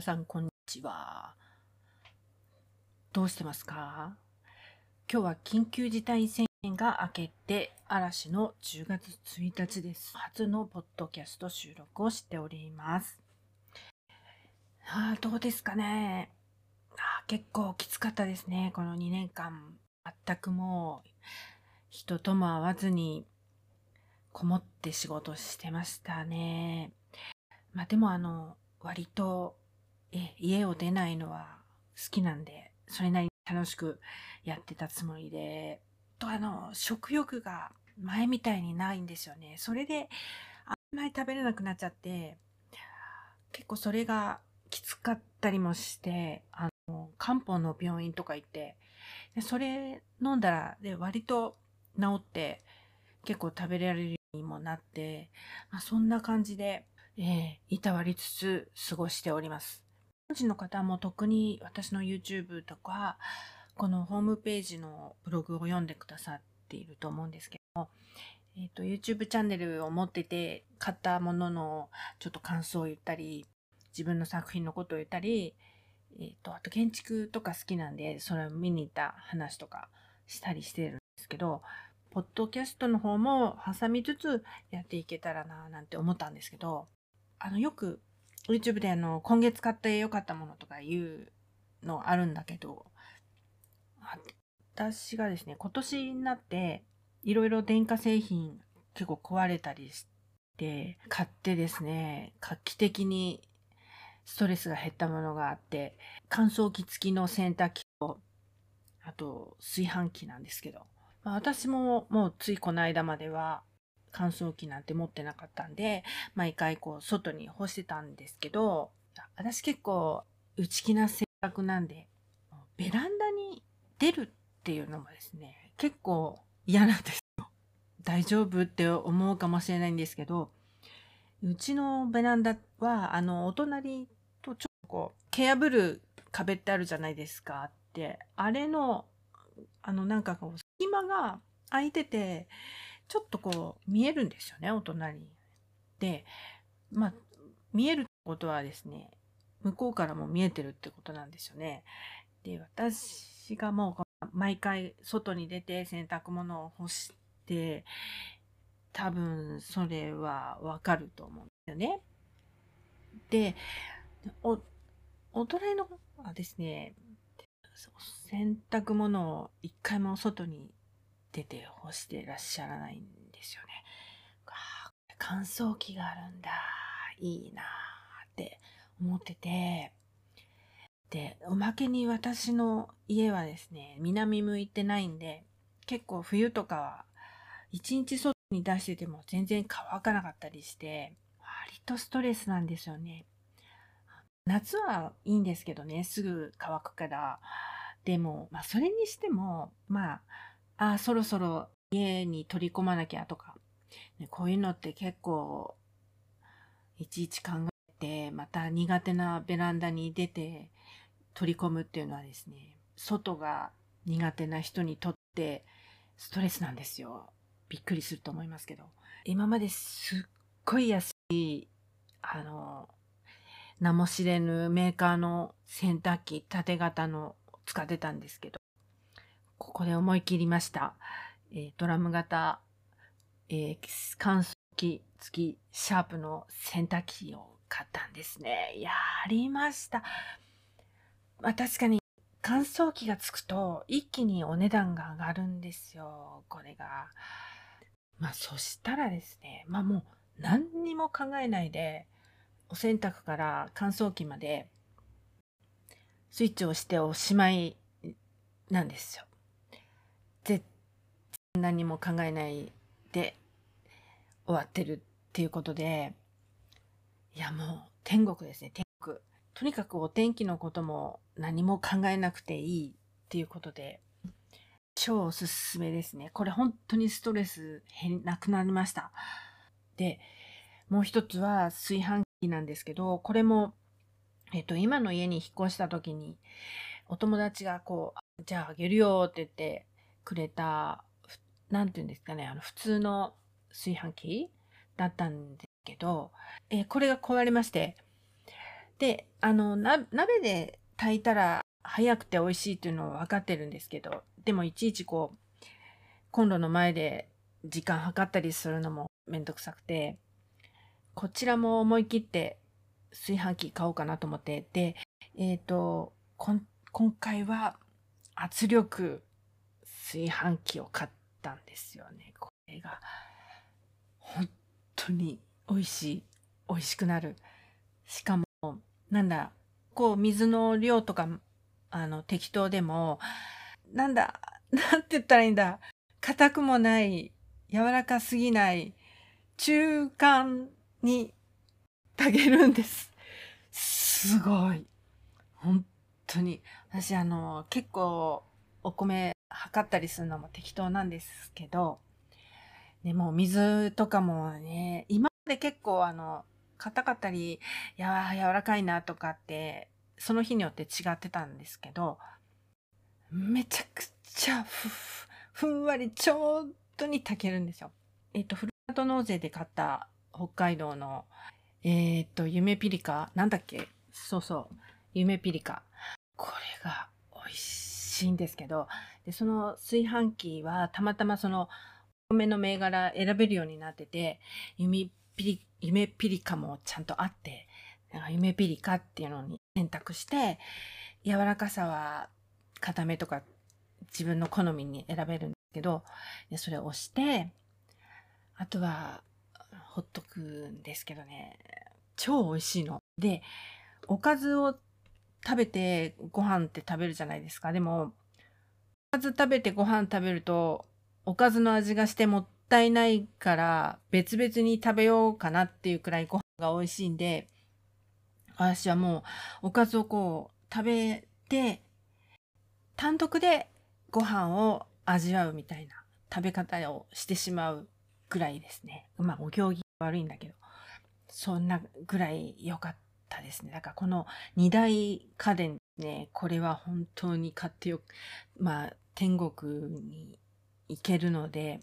皆さんこんにちは。どうしてますか？今日は緊急事態宣言が明けて嵐の10月1日です。初のポッドキャスト収録をしております。あどうですかね？あ結構きつかったですね。この2年間全くもう人とも会わずにこもって仕事してましたね。まあでもあの割とえ家を出ないのは好きなんで、それなりに楽しくやってたつもりで、とあの、食欲が前みたいにないんですよね。それで、あんまり食べれなくなっちゃって、結構それがきつかったりもして、あの、漢方の病院とか行って、でそれ飲んだら、で、割と治って、結構食べられるようにもなって、まあ、そんな感じで、えー、いたわりつつ過ごしております。人の方も特に私の YouTube とか、このホームページのブログを読んでくださっていると思うんですけども、え、ー、と、YouTube チャンネルを持ってて、買ったもののちょっと感想を言ったり、自分の作品のことを言ったり、えっ、ー、と、あと建築とか好きなんで、それを見に行った話とかしたりしてるんですけど、ポッドキャストの方も挟みつつやっていけたらななんて思ったんですけど、あの、よく YouTube であの、今月買って良かったものとかいうのあるんだけど、私がですね、今年になっていろいろ電化製品結構壊れたりして、買ってですね、画期的にストレスが減ったものがあって、乾燥機付きの洗濯機と、あと炊飯器なんですけど、まあ、私ももうついこの間までは乾燥機なんて持ってなかったんで、毎回こう外に干してたんですけど、私結構内気な性格なんで、ベランダに出るっていうのもですね、結構嫌なんですよ。大丈夫って思うかもしれないんですけど、うちのベランダは、あの、お隣とちょっとこう、蹴破る壁ってあるじゃないですかって、あれの、あの、なんかこう、隙間が空いてて、ちょっとこう見えるんですよね、お隣に。で、まあ、見えるってことはですね、向こうからも見えてるってことなんですよね。で、私がもう毎回外に出て洗濯物を干して、多分それはわかると思うんですよね。で、お、お隣のはですね、洗濯物を一回も外に出て干してらっしゃらないんですよね。乾燥機があるんだ。いいなって思ってて。で、おまけに私の家はですね、南向いてないんで、結構冬とかは一日外に出してても全然乾かなかったりして、割とストレスなんですよね。夏はいいんですけどね、すぐ乾くから。でも、まあそれにしても、まあ、あそろそろ家に取り込まなきゃとか、ね、こういうのって結構いちいち考えてまた苦手なベランダに出て取り込むっていうのはですね外が苦手な人にとってストレスなんですよ。びっくりすると思いますけど。今まですっごい安いあの名も知れぬメーカーの洗濯機縦型の使ってたんですけどここで思い切りました。えー、ドラム型、えー、乾燥機付きシャープの洗濯機を買ったんですね。やりました。まあ確かに乾燥機がつくと一気にお値段が上がるんですよ。これが。まあそしたらですね、まあもう何にも考えないで、お洗濯から乾燥機までスイッチをしておしまいなんですよ。何も考えないで終わってるっていうことで、いやもう天国ですね、天国。とにかくお天気のことも何も考えなくていいっていうことで、超おすすめですね。これ本当にストレスなくなりました。で、もう一つは炊飯器なんですけど、これも、えっと、今の家に引っ越した時に、お友達がこう、じゃああげるよって言ってくれた、なんて言うんですかね、あの、普通の炊飯器だったんですけど、えー、これが壊れまして、で、あの、鍋で炊いたら早くて美味しいっていうのは分かってるんですけど、でもいちいちこう、コンロの前で時間計ったりするのもめんどくさくて、こちらも思い切って炊飯器買おうかなと思って、で、えっ、ー、と、今回は圧力炊飯器を買ってたんですよね。これが、本当に美味しい。美味しくなる。しかも、なんだ、こう、水の量とか、あの、適当でも、なんだ、なんて言ったらいいんだ。硬くもない、柔らかすぎない、中間に炊けるんです。すごい。本当に。私、あの、結構、お米測ったりするのも適当なんですけど、でも水とかもね、今まで結構あの、硬かったり、や柔らかいなとかって、その日によって違ってたんですけど、めちゃくちゃふ、ふんわりちょうどに炊けるんですよ。えっ、と、フルート納税で買った北海道の、えっ、と、夢ピリカ、なんだっけ？そうそう、夢ピリカ。これが美味しいしいんですけど、で、その炊飯器はたまたまその、お米の銘柄選べるようになってて、夢ピリ、夢ピリカもちゃんとあって、夢ピリカっていうのに選択して、柔らかさは固めとか自分の好みに選べるんですけど、それを押して、あとはほっとくんですけどね、超美味しいの。で、おかずを食べてご飯って食べるじゃないですか。でも、おかず食べてご飯食べると、おかずの味がしてもったいないから別々に食べようかなっていうくらいご飯が美味しいんで、私はもうおかずをこう食べて、単独でご飯を味わうみたいな食べ方をしてしまうぐらいですね。まあお行儀悪いんだけど、そんなぐらい良かったですね。だからこの二大家電ね、これは本当に買ってよく、まあ天国に行けるので、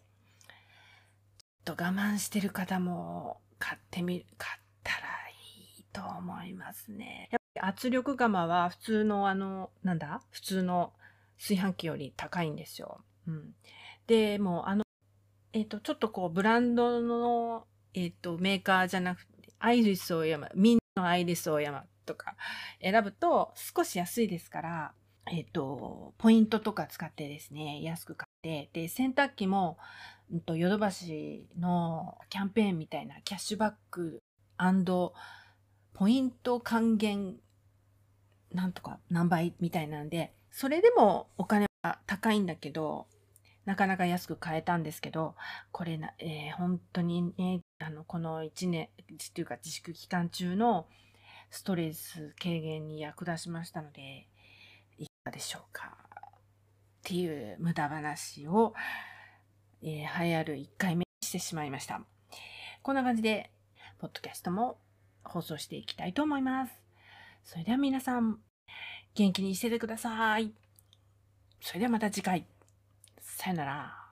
ちょっと我慢してる方も買ってみる、買ったらいいと思いますね。やっぱり圧力釜は普通のあの、なんだ？普通の炊飯器より高いんですよ。うん。で、もうあの、えっ、ー、と、ちょっとこう、ブランドの、えっ、ー、と、メーカーじゃなくて、アイリスオーヤマ、みんなのアイリスオーヤマとか選ぶと少し安いですから、えっ、ー、と、ポイントとか使ってですね、安く買って、で、洗濯機も、んと、ヨドバシのキャンペーンみたいなキャッシュバックポイント還元なんとか何倍みたいなんで、それでもお金は高いんだけど、なかなか安く買えたんですけど、これな、えー、本当にね、あの、この1年、っていうか自粛期間中のストレス軽減に役立ちましたので、いかがでしょうか？っていう無駄話を、えー、流行る1回目にしてしまいました。こんな感じで、ポッドキャストも放送していきたいと思います。それでは皆さん、元気にしててください。それではまた次回。さよなら。